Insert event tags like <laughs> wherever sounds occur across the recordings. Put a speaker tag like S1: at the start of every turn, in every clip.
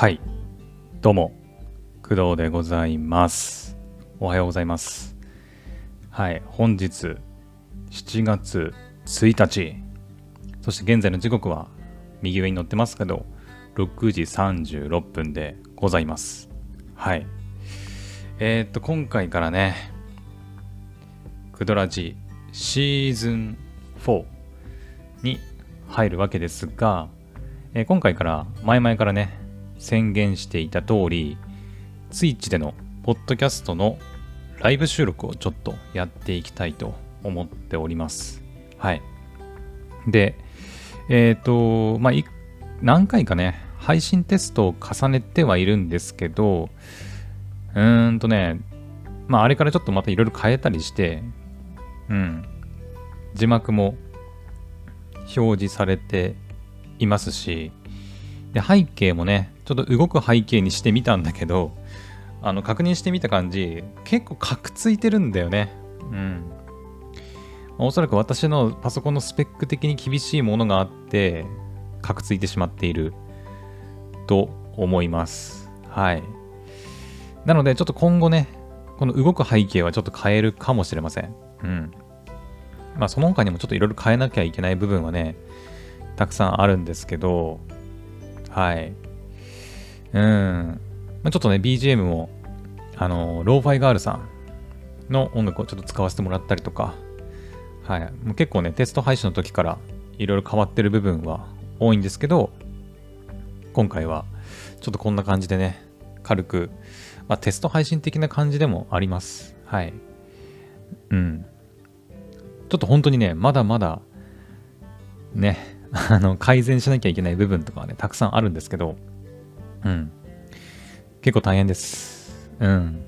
S1: はい。どうも、工藤でございます。おはようございます。はい。本日、7月1日、そして現在の時刻は、右上に載ってますけど、6時36分でございます。はい。えー、っと、今回からね、クドラジシーズン4に入るわけですが、えー今回から前々からね宣言していた通り Twitch でのポッドキャストのライブ収録をちょっとやっていきたいと思っております。はい。でえっ、とまあ何回かね配信テストを重ねてはいるんですけどうーんとねまああれからちょっとまたいろいろ変えたりしてうん。字幕も表示されていますしで背景もねちょっと動く背景にしてみたんだけどあの確認してみた感じ結構カクついてるんだよね。うん。まあおそらく私のパソコンのスペック的に厳しいものがあってカクついてしまっていると思います。はい。なのでちょっと今後ねこの動く背景はちょっと変えるかもしれません。うん。まあその他にもちょっといろいろ変えなきゃいけない部分はねたくさんあるんですけど、はい。うん。まあ、ちょっとね、BGM も、あの、ローファイガールさんの音楽をちょっと使わせてもらったりとか、はい。もう結構ね、テスト配信の時からいろいろ変わってる部分は多いんですけど、今回はちょっとこんな感じでね、軽く、まあ、テスト配信的な感じでもあります。はい。うん。ちょっと本当にね、まだまだ、ね、あの、改善しなきゃいけない部分とかはね、たくさんあるんですけど、うん。結構大変です。うん。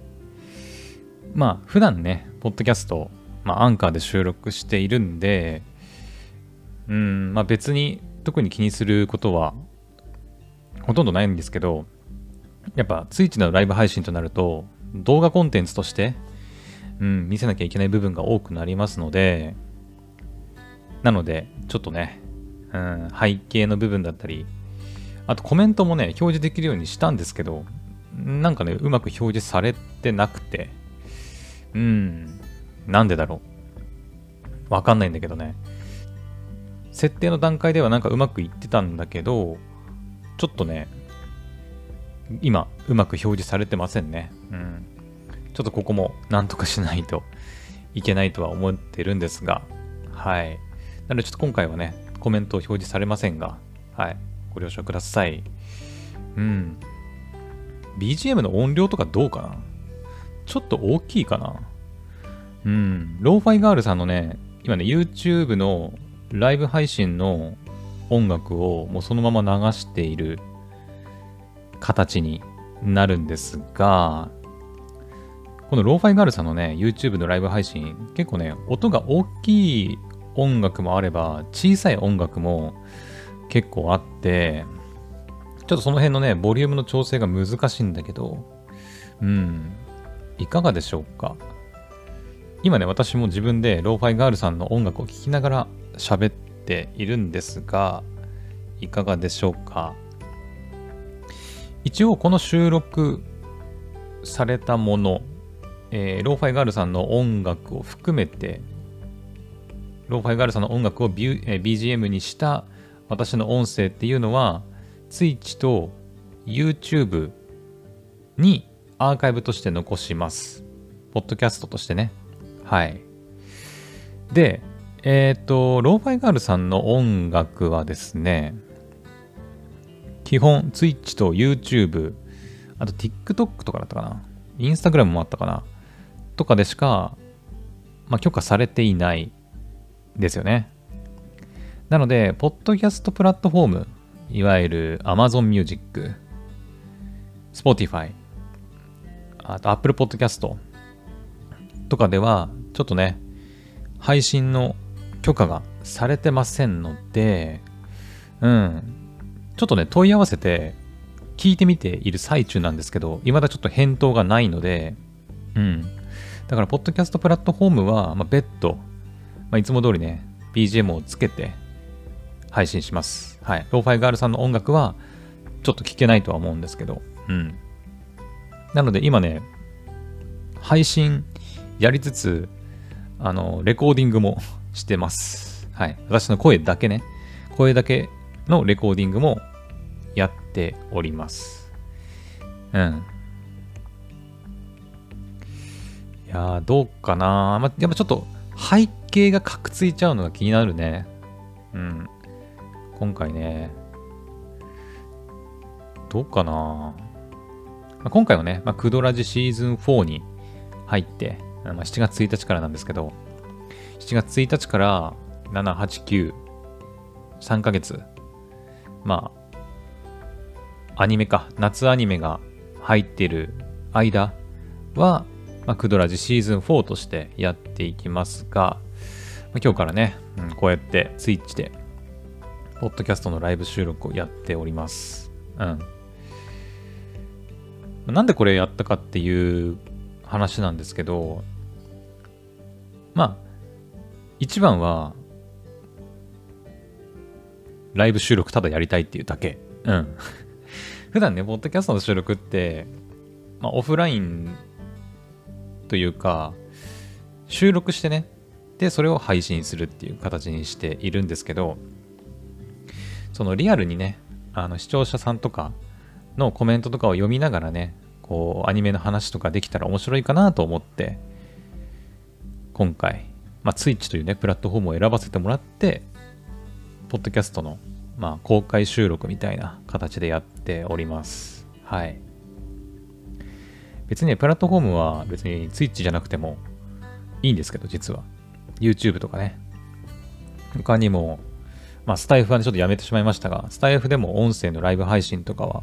S1: まあ、普段ね、ポッドキャスト、まあ、アンカーで収録しているんで、うん、まあ別に特に気にすることはほとんどないんですけど、やっぱ、ツイッチのライブ配信となると、動画コンテンツとして、うん、見せなきゃいけない部分が多くなりますので、なので、ちょっとね、うん、背景の部分だったり、あとコメントもね、表示できるようにしたんですけど、なんかね、うまく表示されてなくて、うん、なんでだろう。わかんないんだけどね。設定の段階ではなんかうまくいってたんだけど、ちょっとね、今、うまく表示されてませんね。うん。ちょっとここもなんとかしないといけないとは思ってるんですが、はい。なのでちょっと今回はね、コメントを表示されませんが、はい。ご了承ください。うん。BGM の音量とかどうかな？ちょっと大きいかな？うん。ローファイガールさんのね、今ね、YouTube のライブ配信の音楽をもうそのまま流している形になるんですが、このローファイガールさんのね、YouTube のライブ配信、結構ね、音が大きい音楽もあれば、小さい音楽も結構あって、ちょっとその辺のね、ボリュームの調整が難しいんだけど、うん、いかがでしょうか？今ね、私も自分でローファイガールさんの音楽を聴きながら喋っているんですが、いかがでしょうか？一応この収録されたもの、えーローファイガールさんの音楽を含めて、ローファイガールさんの音楽をビュ、えー BGM にした私の音声っていうのは、Twitch と YouTube にアーカイブとして残します。ポッドキャストとしてね。はい。で、えっ、と、ローファイガールさんの音楽はですね、基本 Twitch と YouTube、あと TikTok とかだったかな。Instagram もあったかな。とかでしか、まあ、許可されていないですよね。なので、ポッドキャストプラットフォーム、いわゆる Amazon Music、Spotify、あと Apple Podcast とかでは、ちょっとね、配信の許可がされてませんので、うん、ちょっとね、問い合わせて聞いてみている最中なんですけど、未だちょっと返答がないので、うん。だから、ポッドキャストプラットフォームは、まあ、別途、まあ、いつも通りね、BGM をつけて配信します。はい。ローファイガールさんの音楽は、ちょっと聞けないとは思うんですけど、うん。なので今ね、配信やりつつ、あの、レコーディングも <laughs> してます。はい。私の声だけね、声だけのレコーディングもやっております。うん。いやー、どうかなまあ、やっぱちょっと背景がカクついちゃうのが気になるね。うん。今回ね、どうかな、まあ、今回はね、まあ、クドラジシーズン4に入って、まあ、7月1日からなんですけど、7月1日から7、8、9、3ヶ月、まあ、アニメか、夏アニメが入ってる間は、まあ、クドラジシーズン4としてやっていきますが、まあ、今日からね、うん、こうやってスイッチで、ポッドキャストのライブ収録をやっております。うん。なんでこれやったかっていう話なんですけど、まあ、一番は、ライブ収録ただやりたいっていうだけ。うん。<laughs> 普段ね、ポッドキャストの収録って、まあ、オフラインというか、収録してね、で、それを配信するっていう形にしているんですけど、そのリアルにね、あの視聴者さんとかのコメントとかを読みながらね、こう、アニメの話とかできたら面白いかなと思って、今回、まあ、Twitch というね、プラットフォームを選ばせてもらって、ポッドキャストの、まあ、公開収録みたいな形でやっております。はい。別にね、プラットフォームは別に Twitch じゃなくてもいいんですけど、実は。YouTube とかね。他にも、まあ、スタイフはね、ちょっとやめてしまいましたが、スタイフでも音声のライブ配信とかは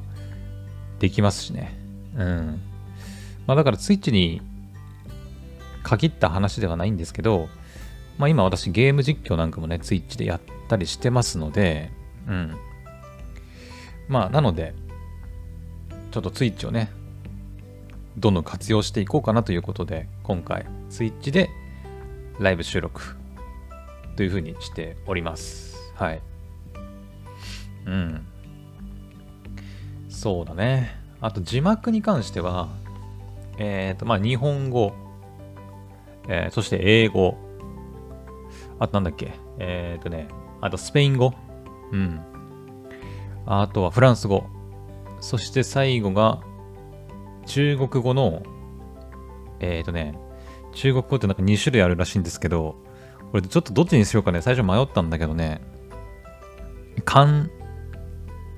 S1: できますしね。うん。まあ、だから Twitch に限った話ではないんですけど、まあ、今私ゲーム実況なんかもね、Twitch でやったりしてますので、うん。まあ、なので、ちょっと Twitch をね、どんどん活用していこうかなということで、今回、Twitch でライブ収録というふうにしております。はい。うん。そうだね。あと字幕に関しては、えっ、ー、と、まあ、日本語、えー、そして英語、あとなんだっけ、えっ、ー、とね、あとスペイン語、うん。あとはフランス語、そして最後が中国語の、えっ、とね、中国語ってなんか2種類あるらしいんですけど、これちょっとどっちにしようかね、最初迷ったんだけどね、漢、なん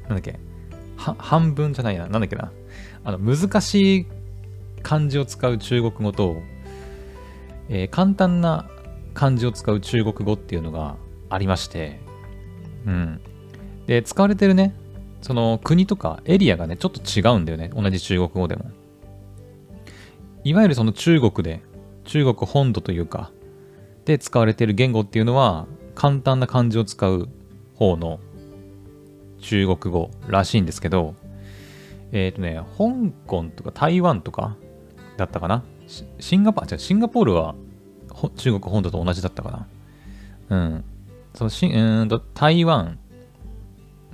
S1: だっけ、半分じゃないな、なんだっけな、あの、難しい漢字を使う中国語と、えー、簡単な漢字を使う中国語っていうのがありまして、うん。で、使われてるね、その国とかエリアがね、ちょっと違うんだよね。同じ中国語でも。いわゆるその中国で中国本土というか、で使われている言語っていうのは、簡単な漢字を使う方の中国語らしいんですけど、えっ、ー、とね、香港とか台湾とかだったかな？シンガポール、シンガポールは中国本土と同じだったかな？うん。そのしうんと台湾、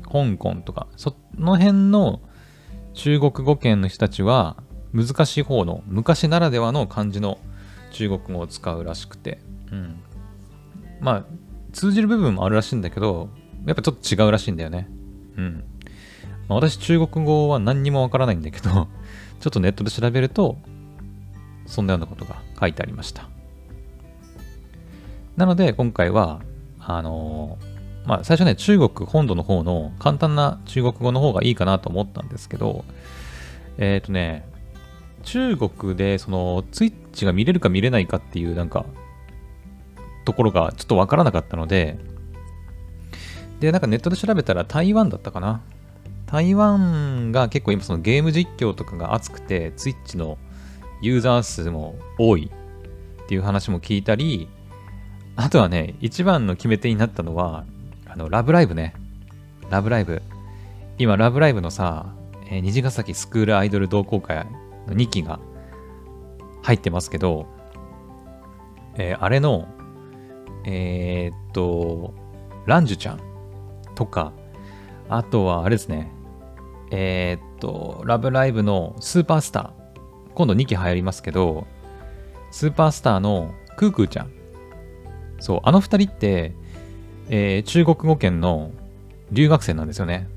S1: 香港とか、その辺の中国語圏の人たちは、難しい方の昔ならではの漢字の中国語を使うらしくて、うん。まあ、通じる部分もあるらしいんだけど、やっぱちょっと違うらしいんだよね。うん。まあ、私、中国語は何にもわからないんだけど、<laughs> ちょっとネットで調べると、そんなようなことが書いてありました。なので、今回は、あのー、まあ、最初ね、中国本土の方の簡単な中国語の方がいいかなと思ったんですけど、えっ、ー、とね、中国でそのツイッチが見れるか見れないかっていうなんかところがちょっとわからなかったので、で、なんかネットで調べたら台湾だったかな。台湾が結構今そのゲーム実況とかが熱くて、ツイッチのユーザー数も多いっていう話も聞いたり、あとはね、一番の決め手になったのは、あの、ラブライブね。ラブライブ。今、ラブライブのさ、えー、虹ヶ崎スクールアイドル同好会の2期が入ってますけど、えー、あれの、えー、っと、ランジュちゃんとか、あとはあれですね、えー、っと、ラブライブのスーパースター。今度2期流行りますけど、スーパースターのクークーちゃん。そう、あの2人って、えー、中国語圏の留学生なんですよね。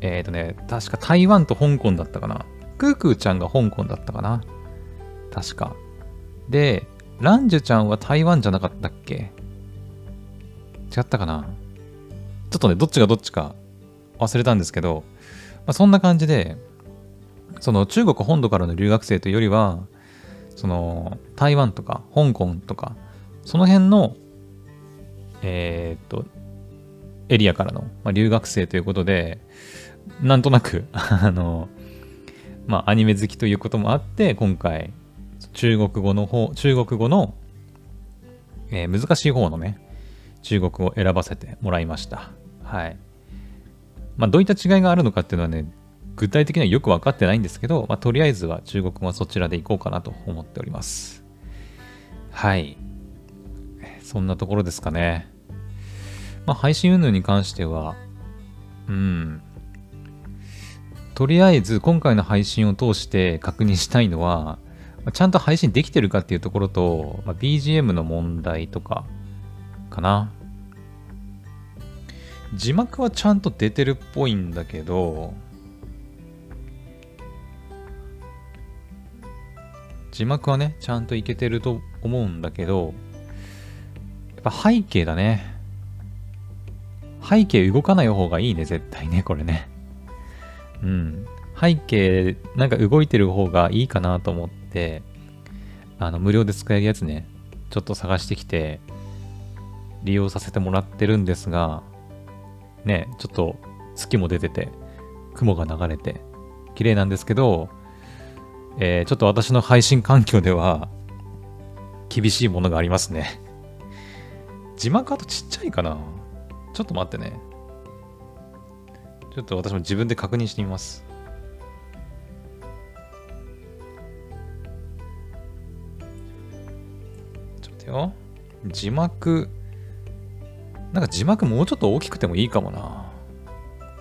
S1: えっ、とね、確か台湾と香港だったかな。クークーちゃんが香港だったかな。確か。で、ランジュちゃんは台湾じゃなかったっけ？違ったかな？ちょっとね、どっちがどっちか忘れたんですけど、まあ、そんな感じで、その中国本土からの留学生というよりは、その台湾とか香港とか、その辺の、えー、っと、エリアからの、まあ、留学生ということで、なんとなく <laughs> あの、まあ、アニメ好きということもあって、今回、中国語の方、中国語の、えー、難しい方のね、中国語を選ばせてもらいました。はい。まあ、どういった違いがあるのかっていうのはね、具体的にはよく分かってないんですけど、まあ、とりあえずは中国語はそちらでいこうかなと思っております。はい。そんなところですかね。まあ、配信運動に関しては、うん。とりあえず今回の配信を通して確認したいのは、ちゃんと配信できてるかっていうところと、まあ、BGM の問題とかかな。字幕はちゃんと出てるっぽいんだけど、字幕はね、ちゃんといけてると思うんだけど、やっぱ背景だね。背景動かない方がいいね、絶対ね、これね。うん。背景、なんか動いてる方がいいかなと思って、あの、無料で使えるやつね、ちょっと探してきて、利用させてもらってるんですが、ね、ちょっと月も出てて、雲が流れて、綺麗なんですけど、えー、ちょっと私の配信環境では、厳しいものがありますね。字幕あとちっちゃいかなちょっと待ってね。ちょっと私も自分で確認してみます。ちょっとよ。字幕、なんか字幕もうちょっと大きくてもいいかもな。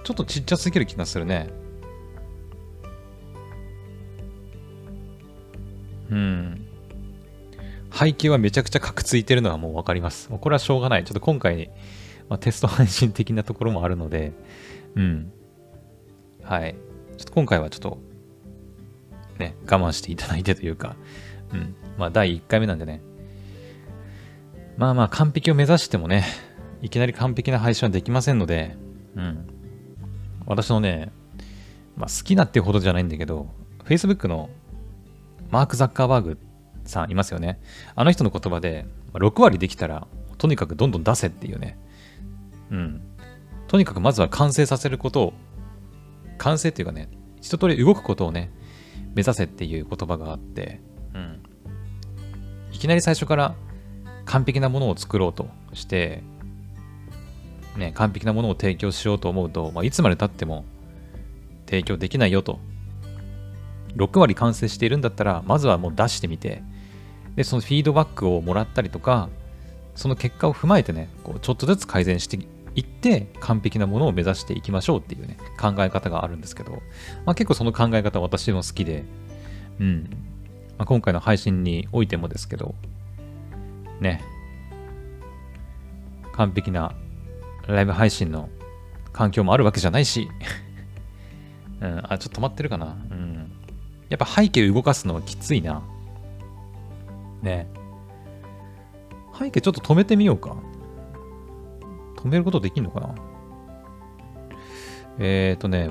S1: ちょっとちっちゃすぎる気がするね。うん。背景はめちゃくちゃカクついてるのはもうわかります。これはしょうがない。ちょっと今回、まあ、テスト配信的なところもあるので、うん。はい。ちょっと今回はちょっと、ね、我慢していただいてというか、うん。まあ、第1回目なんでね。まあまあ、完璧を目指してもね、いきなり完璧な配信はできませんので、うん。私のね、まあ、好きなっていうほどじゃないんだけど、Facebook のマーク・ザッカーバーグさんいますよね。あの人の言葉で、6割できたら、とにかくどんどん出せっていうね。うん。とにかくまずは完成させることを、完成っていうかね、一通り動くことをね、目指せっていう言葉があって、うん。いきなり最初から完璧なものを作ろうとして、ね、完璧なものを提供しようと思うと、まあ、いつまで経っても提供できないよと。6割完成しているんだったら、まずはもう出してみて、で、そのフィードバックをもらったりとか、その結果を踏まえてね、こうちょっとずつ改善していって、完璧なものを目指していきましょうっていうね、考え方があるんですけど、まあ、結構その考え方私も好きで、うん。まあ、今回の配信においてもですけど、ね、完璧なライブ配信の環境もあるわけじゃないし、<laughs> うん、あ、ちょっと止まってるかな。うん。やっぱ背景動かすのはきついな。ね。背景ちょっと止めてみようか。止めることできんのかなえっ、ー、とね、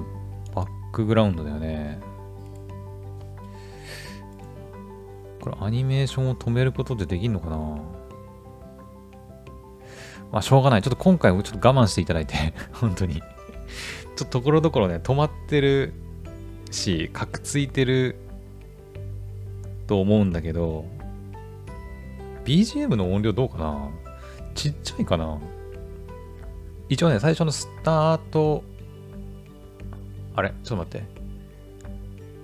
S1: バックグラウンドだよね。これアニメーションを止めることでできんのかなまあしょうがない。ちょっと今回もちょっと我慢していただいて <laughs> 本当にちょっとところどころね、止まってるし、かくついてると思うんだけど、BGM の音量どうかな？ちっちゃいかな？一応ね、最初のスタート、あれ？ちょっと待って。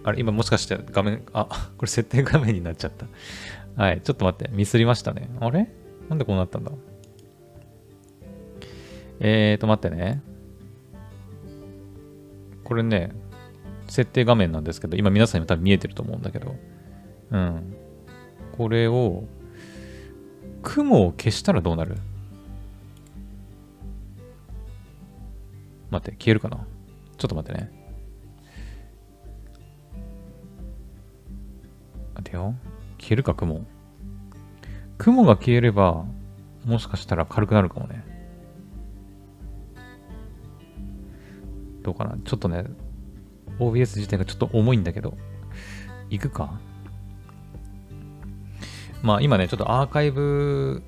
S1: あれ？今もしかして画面、あ、<laughs> これ設定画面になっちゃった。はい、ちょっと待って。ミスりましたね。あれ？なんでこうなったんだ？えーと、待ってね。これね、設定画面なんですけど、今皆さんにも多分見えてると思うんだけど、うん。これを、雲を消したらどうなる？待って、消えるかな？ちょっと待ってね。待てよ。消えるか、雲？雲が消えれば、もしかしたら軽くなるかもね。どうかな？ちょっとね、OBS 自体がちょっと重いんだけど、行くか？まあ今ね、ちょっとアーカイブ、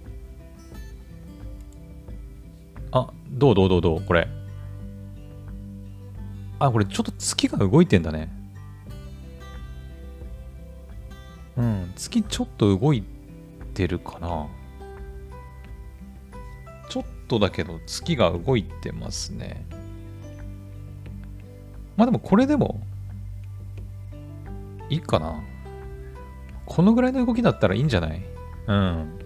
S1: あ、どう？どう？どう？どう？これ。あ、これちょっと月が動いてんだね。うん、月ちょっと動いてるかな。ちょっとだけど月が動いてますね。まあでもこれでもいいかな。このぐらいの動きだったらいいんじゃない？うん。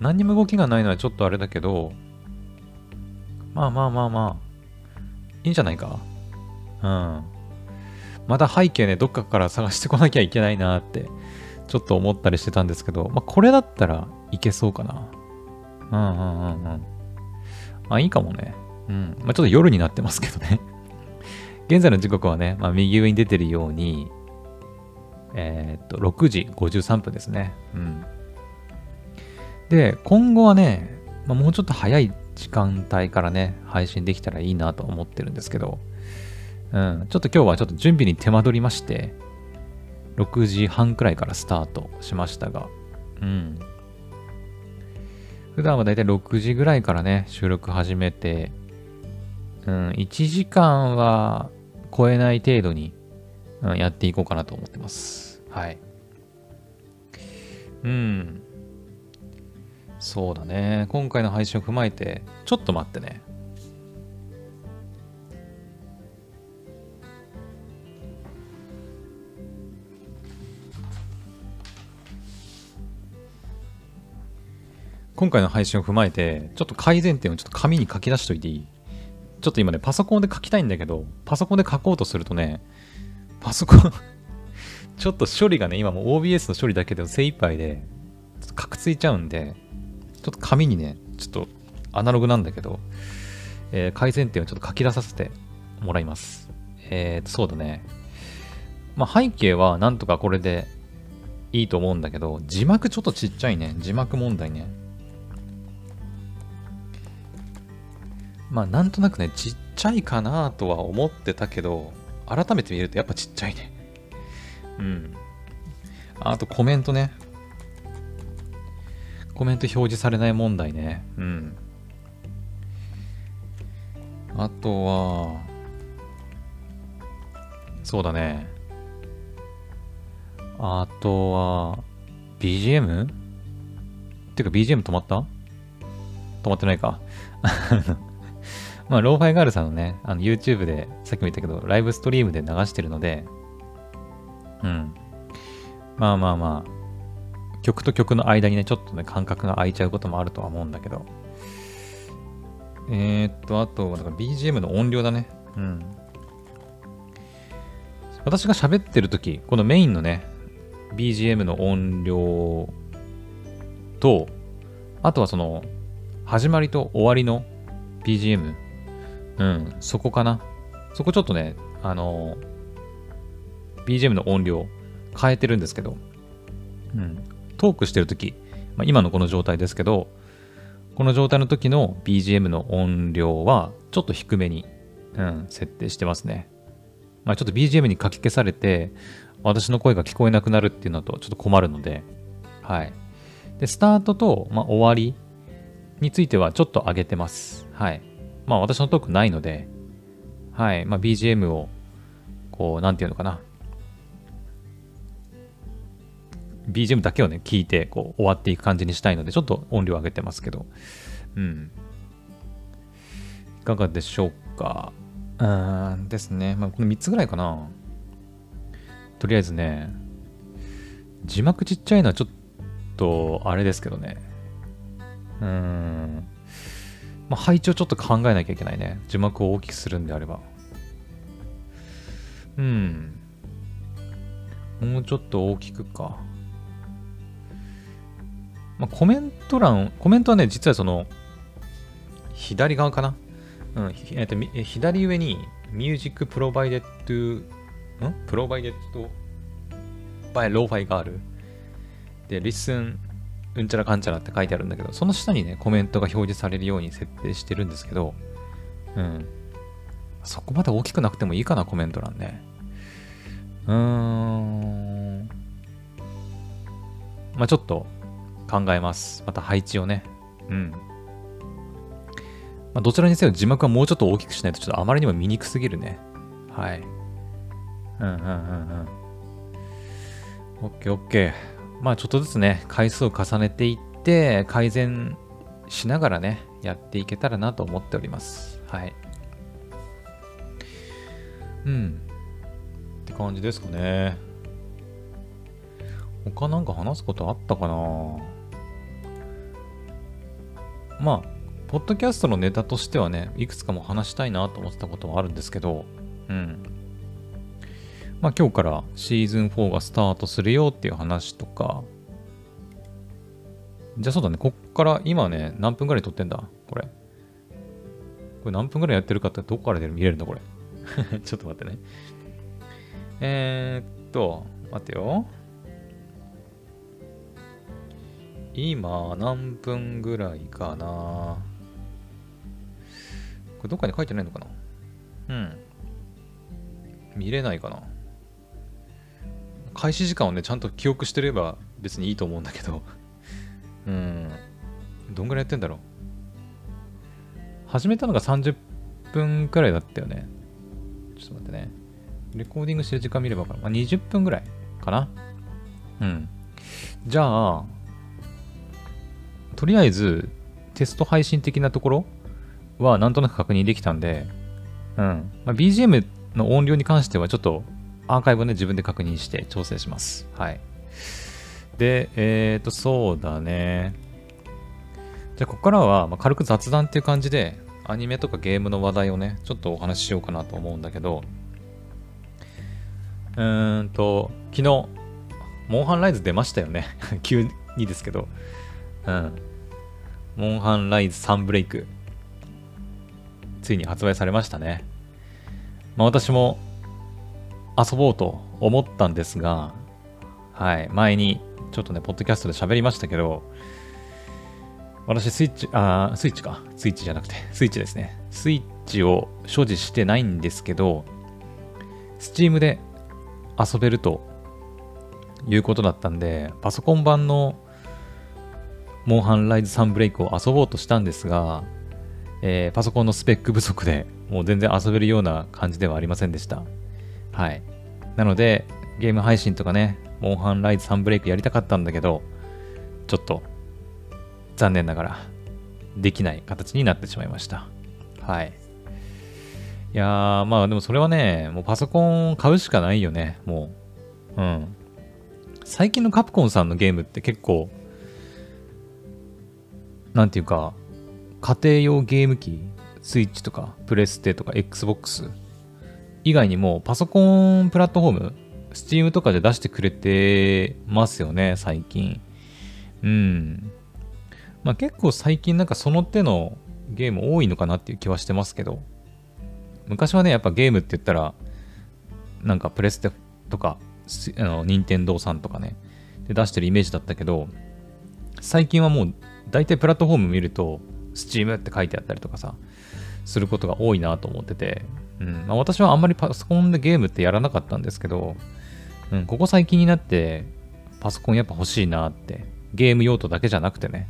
S1: 何にも動きがないのはちょっとあれだけど、まあまあまあまあ、いいんじゃないか？うん。また背景ね、どっかから探してこなきゃいけないなって、ちょっと思ったりしてたんですけど、まあこれだったらいけそうかな。うんうんうんうん。まあいいかもね。うん。まあちょっと夜になってますけどね。現在の時刻はね、まあ、右上に出てるように、えー、っと、6時53分ですね。うん。で、今後はね、まあ、もうちょっと早い時間帯からね、配信できたらいいなと思ってるんですけど、うん、ちょっと今日はちょっと準備に手間取りまして、6時半くらいからスタートしましたが、うん。普段はだいたい6時ぐらいからね、収録始めて、うん、1時間は超えない程度に、うん、やっていこうかなと思ってます。はい。うん。そうだね。今回の配信を踏まえて、ちょっと待ってね。今回の配信を踏まえて、ちょっと改善点をちょっと紙に書き出しといていい？ちょっと今ね、パソコンで書きたいんだけど、パソコンで書こうとするとね、パソコン <laughs> ちょっと処理がね、今もう OBS の処理だけで精一杯で、ちょっとカクついちゃうんで、ちょっと紙にね、ちょっとアナログなんだけど、えー、改善点をちょっと書き出させてもらいます。えーと、そうだね。まあ、背景はなんとかこれでいいと思うんだけど、字幕ちょっとちっちゃいね。字幕問題ね。まあなんとなくね、ちっちゃいかなとは思ってたけど、改めて見るとやっぱちっちゃいね。うん。あとコメントね。コメント表示されない問題ね。うん。あとは、そうだね。あとは、BGM? ってか BGM 止まった？止まってないか。まあ、ローファイガールさんのね、あの YouTube で、さっきも言ったけど、ライブストリームで流してるので、うん。まあまあまあ、曲と曲の間にね、ちょっとね、間隔が空いちゃうこともあるとは思うんだけど。えー、っと、あと、だから BGM の音量だね。うん。私が喋ってるとき、このメインのね、BGM の音量と、あとはその、始まりと終わりの BGM うん、そこかな。そこちょっとね、あの、BGM の音量変えてるんですけど、うん、トークしてるとき、まあ、今のこの状態ですけど、この状態の時の BGM の音量はちょっと低めに、うん、設定してますね。まあ、ちょっと BGM にかき消されて、私の声が聞こえなくなるっていうのとちょっと困るので、はい。で、スタートと、まあ、終わりについてはちょっと上げてます。はい。まあ私のトークないので、はい、まあ BGM を、こう、なんていうのかな。BGM だけをね、聞いて、こう、終わっていく感じにしたいので、ちょっと音量上げてますけど、うん。いかがでしょうか。うーんですね。まあ、この3つぐらいかな。とりあえずね、字幕ちっちゃいのはちょっと、あれですけどね。うーん。まあ、配置をちょっと考えなきゃいけないね。字幕を大きくするんであれば。うん。もうちょっと大きくか。まあ、コメント欄、コメントはね、実はその、左側かなうん、えっと、左上に、 music provided、ん？ provided by lo-fi がある。で、 listen、うんちゃらかんちゃらって書いてあるんだけど、その下にね、コメントが表示されるように設定してるんですけど、うん。そこまで大きくなくてもいいかな、コメント欄ね。うーん。まあちょっと考えます。また配置をね。うん。まあ、どちらにせよ字幕はもうちょっと大きくしないとちょっとあまりにも見にくすぎるね。はい。うんうんうんうん。オッケーオッケー。まあちょっとずつね、回数を重ねていって、改善しながらね、やっていけたらなと思っております。はい。うん。って感じですかね。他なんか話すことあったかな？まあ、ポッドキャストのネタとしてはね、いくつかも話したいなと思ってたことはあるんですけど、うん。まあ今日からシーズン4がスタートするよっていう話とか、じゃあそうだね、こっから今ね、何分ぐらい撮ってんだ？これ。これ何分ぐらいやってるかってどこから出る見れるんだこれ。<laughs> ちょっと待ってね。えー、っと、待ってよ。今、何分ぐらいかな？これどっかに書いてないのかな？うん。見れないかな？開始時間をね、ちゃんと記憶してれば別にいいと思うんだけど <laughs> うん。どんぐらいやってんだろう始めたのが30分くらいだったよね。ちょっと待ってね。レコーディングしてる時間見ればかな。まあ、20分ぐらいかな。うん。じゃあ、とりあえず、テスト配信的なところはなんとなく確認できたんで、うん。まあ、BGM の音量に関してはちょっとアーカイブをね、自分で確認して調整します。はい。で、えっ、ー、と、そうだね。じゃあ、ここからは、まあ、軽く雑談っていう感じで、アニメとかゲームの話題をね、ちょっとお話ししようかなと思うんだけど、うーんと、昨日、モンハンライズ出ましたよね。<laughs> 急にですけど。うん。モンハンライズサンブレイク。ついに発売されましたね。まあ私も遊ぼうと思ったんですが、はい、前にちょっとね、ポッドキャストで喋りましたけど、私、スイッチ、あ、スイッチか。スイッチじゃなくて、スイッチですね。スイッチを所持してないんですけど、スチームで遊べるということだったんで、パソコン版のモンハンライズサンブレイクを遊ぼうとしたんですが、えー、パソコンのスペック不足でもう全然遊べるような感じではありませんでした。はい。なので、ゲーム配信とかね、モンハンライズ3ブレイクやりたかったんだけど、ちょっと、残念ながら、できない形になってしまいました。はい。いやー、まあでもそれはね、もうパソコン買うしかないよね、もう。うん。最近のカプコンさんのゲームって結構、なんていうか、家庭用ゲーム機、スイッチとか、プレステとか、Xbox 以外にもパソコンプラットフォーム、Steam とかで出してくれてますよね、最近。うん。まあ結構最近なんかその手のゲーム多いのかなっていう気はしてますけど、昔はね、やっぱゲームって言ったら、なんかプレステとか、あの、任天堂さんとかね、で出してるイメージだったけど、最近はもう大体プラットフォーム見ると、Steam って書いてあったりとかさ、することが多いなと思ってて、うんまあ、私はあんまりパソコンでゲームってやらなかったんですけど、うん、ここ最近になってパソコンやっぱ欲しいなって、ゲーム用途だけじゃなくてね、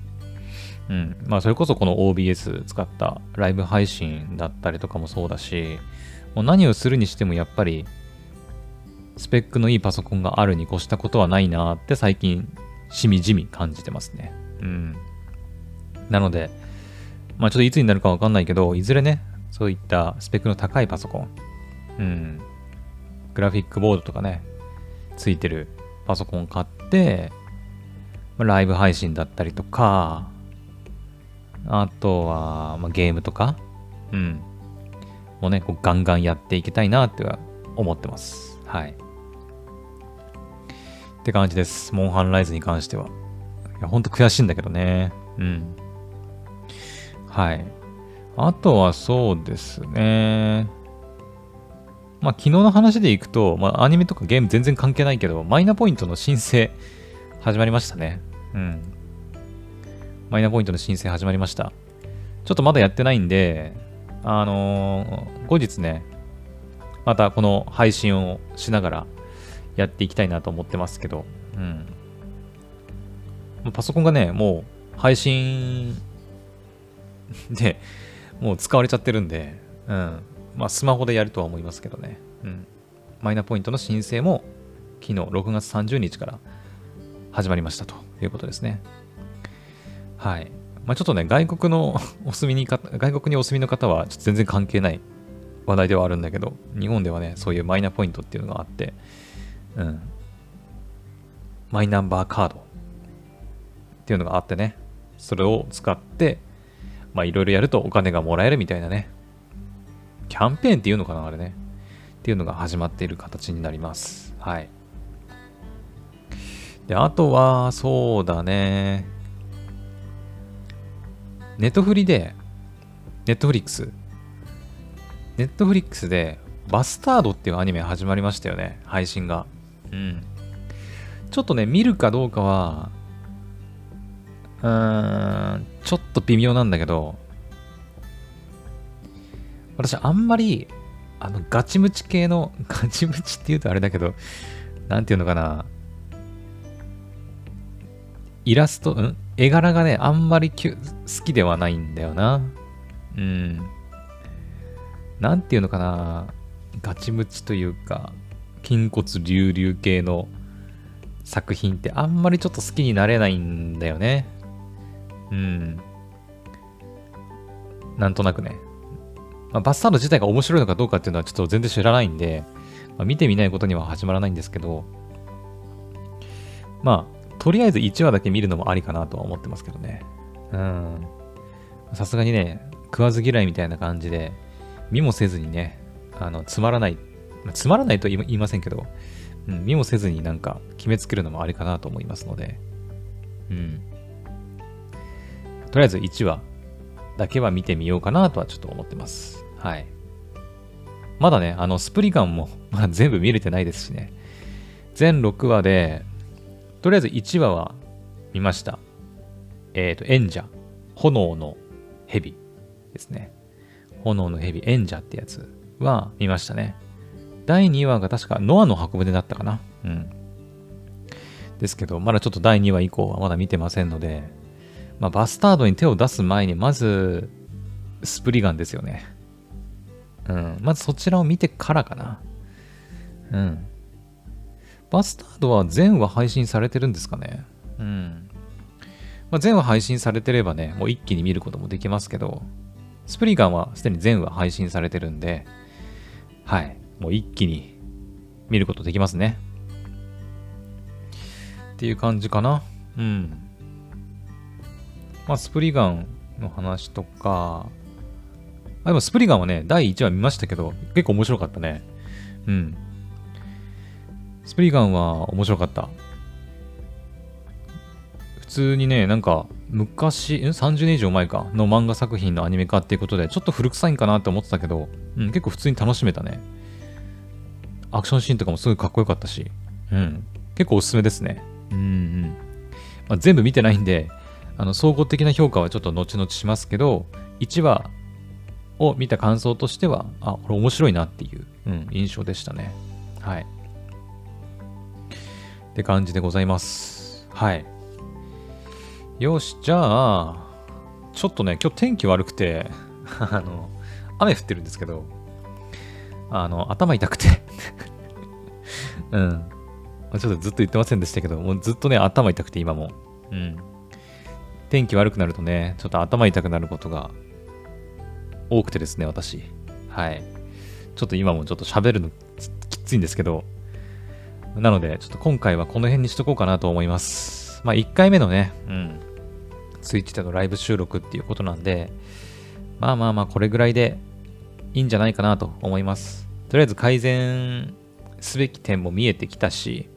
S1: うん、まあそれこそこの OBS 使ったライブ配信だったりとかもそうだし、もう何をするにしてもやっぱりスペックのいいパソコンがあるに越したことはないなって最近しみじみ感じてますね。うん。なので、まあちょっといつになるかわかんないけど、いずれね、そういったスペックの高いパソコン、うん、グラフィックボードとかね、ついてるパソコンを買って、ライブ配信だったりとか、あとは、まあ、ゲームとか、うん、もうね、こうガンガンやっていきたいなっては思ってます。はい。って感じです。モンハンライズに関しては。いや、ほんと悔しいんだけどね。うん。はい。あとはそうですね。まあ、昨日の話でいくと、まあ、アニメとかゲーム全然関係ないけど、マイナポイントの申請始まりましたね。うん。マイナポイントの申請始まりました。ちょっとまだやってないんで、あのー、後日ね、またこの配信をしながらやっていきたいなと思ってますけど、うん。パソコンがね、もう配信で、もう使われちゃってるんで、うん。まあ、スマホでやるとは思いますけどね。うん。マイナポイントの申請も昨日6月30日から始まりましたということですね。はい。まあ、ちょっとね、外国の <laughs> お住みにか、外国にお住みの方はちょっと全然関係ない話題ではあるんだけど、日本ではね、そういうマイナポイントっていうのがあって、うん。マイナンバーカードっていうのがあってね、それを使って、まあいろいろやるとお金がもらえるみたいなね、キャンペーンっていうのかな、あれね。っていうのが始まっている形になります。はい。で、あとは、そうだね。ネットフリで、ネットフリックス。ネットフリックスで、バスタードっていうアニメ始まりましたよね。配信が。うん。ちょっとね、見るかどうかは、うん、ちょっと微妙なんだけど、私あんまり、あの、ガチムチ系の、<laughs> ガチムチって言うとあれだけど、なんていうのかな、イラスト、ん？絵柄がね、あんまり好きではないんだよな。うん。なんていうのかな、ガチムチというか、筋骨隆々系の作品ってあんまりちょっと好きになれないんだよね。うん。なんとなくね。まあ、バスタード自体が面白いのかどうかっていうのはちょっと全然知らないんで、まあ、見てみないことには始まらないんですけど、まあ、とりあえず1話だけ見るのもありかなとは思ってますけどね。うん。さすがにね、食わず嫌いみたいな感じで、見もせずにね、あの、つまらない、つまらないと言いませんけど、うん、見もせずになんか決めつけるのもありかなと思いますので、うん。とりあえず1話だけは見てみようかなとはちょっと思ってます。はい。まだね、あの、スプリガンも、<laughs> まだ全部見れてないですしね。全6話で、とりあえず1話は見ました。えっ、ー、と、演者。炎の蛇ですね。炎の蛇、演者ってやつは見ましたね。第2話が確かノアの箱舟だったかな。うん。ですけど、まだちょっと第2話以降はまだ見てませんので、まあ、バスタードに手を出す前に、まず、スプリガンですよね。うん。まずそちらを見てからかな。うん。バスタードは全話配信されてるんですかねうん。まあ、全話配信されてればね、もう一気に見ることもできますけど、スプリガンはすでに全話配信されてるんで、はい。もう一気に見ることできますね。っていう感じかな。うん。まあ、スプリガンの話とか、あ、でもスプリガンはね、第1話見ましたけど、結構面白かったね。うん。スプリガンは面白かった。普通にね、なんか、昔、?30 年以上前かの漫画作品のアニメ化っていうことで、ちょっと古臭いんかなって思ってたけど、うん、結構普通に楽しめたね。アクションシーンとかもすごいかっこよかったし、うん、結構おすすめですね。うんうん。まあ、全部見てないんで、あの、総合的な評価はちょっと後々しますけど、1話を見た感想としては、あ、これ面白いなっていう、うん、印象でしたね。はい。って感じでございます。はい。よし、じゃあ、ちょっとね、今日天気悪くて <laughs> あの、雨降ってるんですけど、あの、頭痛くて <laughs> うん。ちょっとずっと言ってませんでしたけど、もうずっとね、頭痛くて今も。うん。天気悪くなるとね、ちょっと頭痛くなることが多くてですね、私。はい。ちょっと今もちょっと喋るのきついんですけど、なので、ちょっと今回はこの辺にしとこうかなと思います。まあ、1回目のね、うん、ツイッチでのライブ収録っていうことなんで、まあまあまあ、これぐらいでいいんじゃないかなと思います。とりあえず改善すべき点も見えてきたし、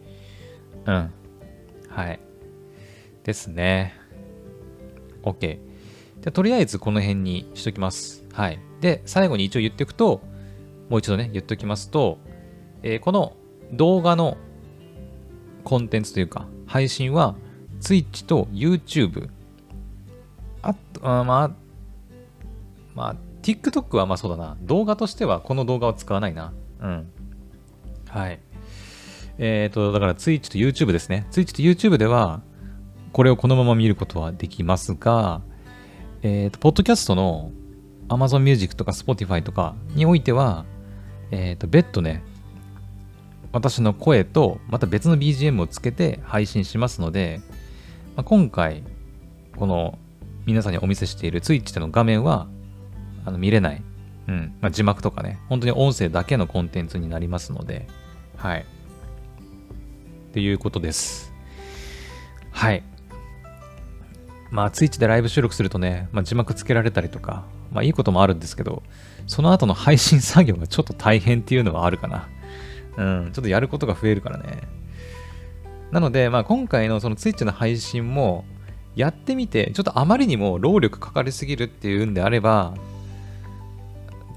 S1: うん。はい。ですね。OK。でとりあえずこの辺にしときます。はい。で、最後に一応言っておくと、もう一度ね、言っておきますと、えー、この動画のコンテンツというか、配信は Twitch と YouTube、あと、あまあ、まあ、TikTok はまあそうだな。動画としてはこの動画を使わないな。うん。はい。えっ、ー、と、だから Twitch と YouTube ですね。Twitch と YouTube では、これをこのまま見ることはできますが、えっ、ー、と、ポッドキャストの Amazon Music とか Spotify とかにおいては、えっ、ー、と、別途ね、私の声とまた別の BGM をつけて配信しますので、まあ、今回、この皆さんにお見せしている Twitch での画面はあの見れない。うん。まあ、字幕とかね、本当に音声だけのコンテンツになりますので、はい。っていうことです。はい。まあ、ツイッチでライブ収録するとね、まあ、字幕つけられたりとか、まあ、いいこともあるんですけど、その後の配信作業がちょっと大変っていうのはあるかな。うん、ちょっとやることが増えるからね。なので、まあ、今回のそのツイッチの配信も、やってみて、ちょっとあまりにも労力かかりすぎるっていうんであれば、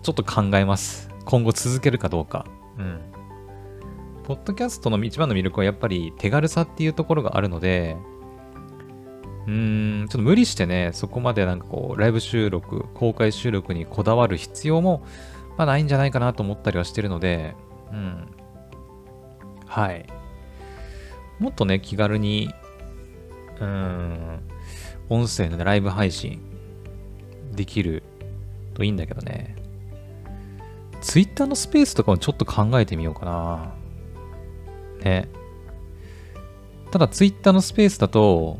S1: ちょっと考えます。今後続けるかどうか。うん。ポッドキャストの一番の魅力はやっぱり手軽さっていうところがあるので、うん、ちょっと無理してね、そこまでなんかこう、ライブ収録、公開収録にこだわる必要も、まあないんじゃないかなと思ったりはしてるので、うん。はい。もっとね、気軽に、うん、音声の、ね、ライブ配信できるといいんだけどね。Twitter のスペースとかもちょっと考えてみようかな。ね。ただ Twitter のスペースだと、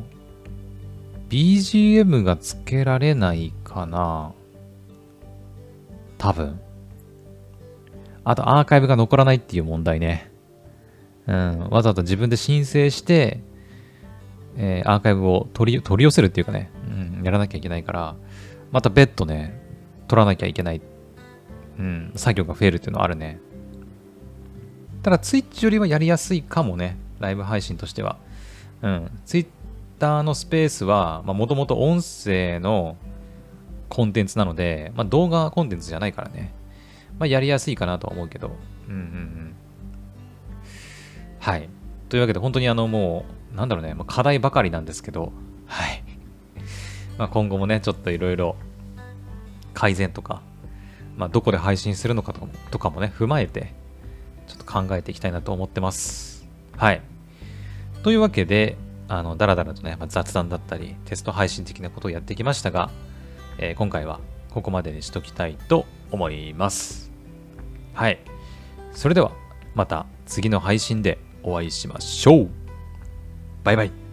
S1: BGM がつけられないかな。多分。あとアーカイブが残らないっていう問題ね。うん、わざわざ自分で申請して、えー、アーカイブを取り取り寄せるっていうかね、うん、やらなきゃいけないから、また別途ね、取らなきゃいけない、うん、作業が増えるっていうのはあるね。ただ、ツイッチよりはやりやすいかもね、ライブ配信としては。うん、ツイッターのスペースは、もともと音声のコンテンツなので、まあ、動画コンテンツじゃないからね。まあ、やりやすいかなとは思うけど。うんうんうん。はい。というわけで、本当にあの、もう、なんだろうね、まあ、課題ばかりなんですけど、はい。<laughs> まあ、今後もね、ちょっといろいろ改善とか、まあ、どこで配信するのかとかとかもね、踏まえて、ちょっと考えていきたいなと思ってます。はい。というわけで、あの、だらだらとね、まあ、雑談だったり、テスト配信的なことをやってきましたが、えー、今回はここまでにしときたいと思います。はい。それでは、また次の配信でお会いしましょう。バイバイ。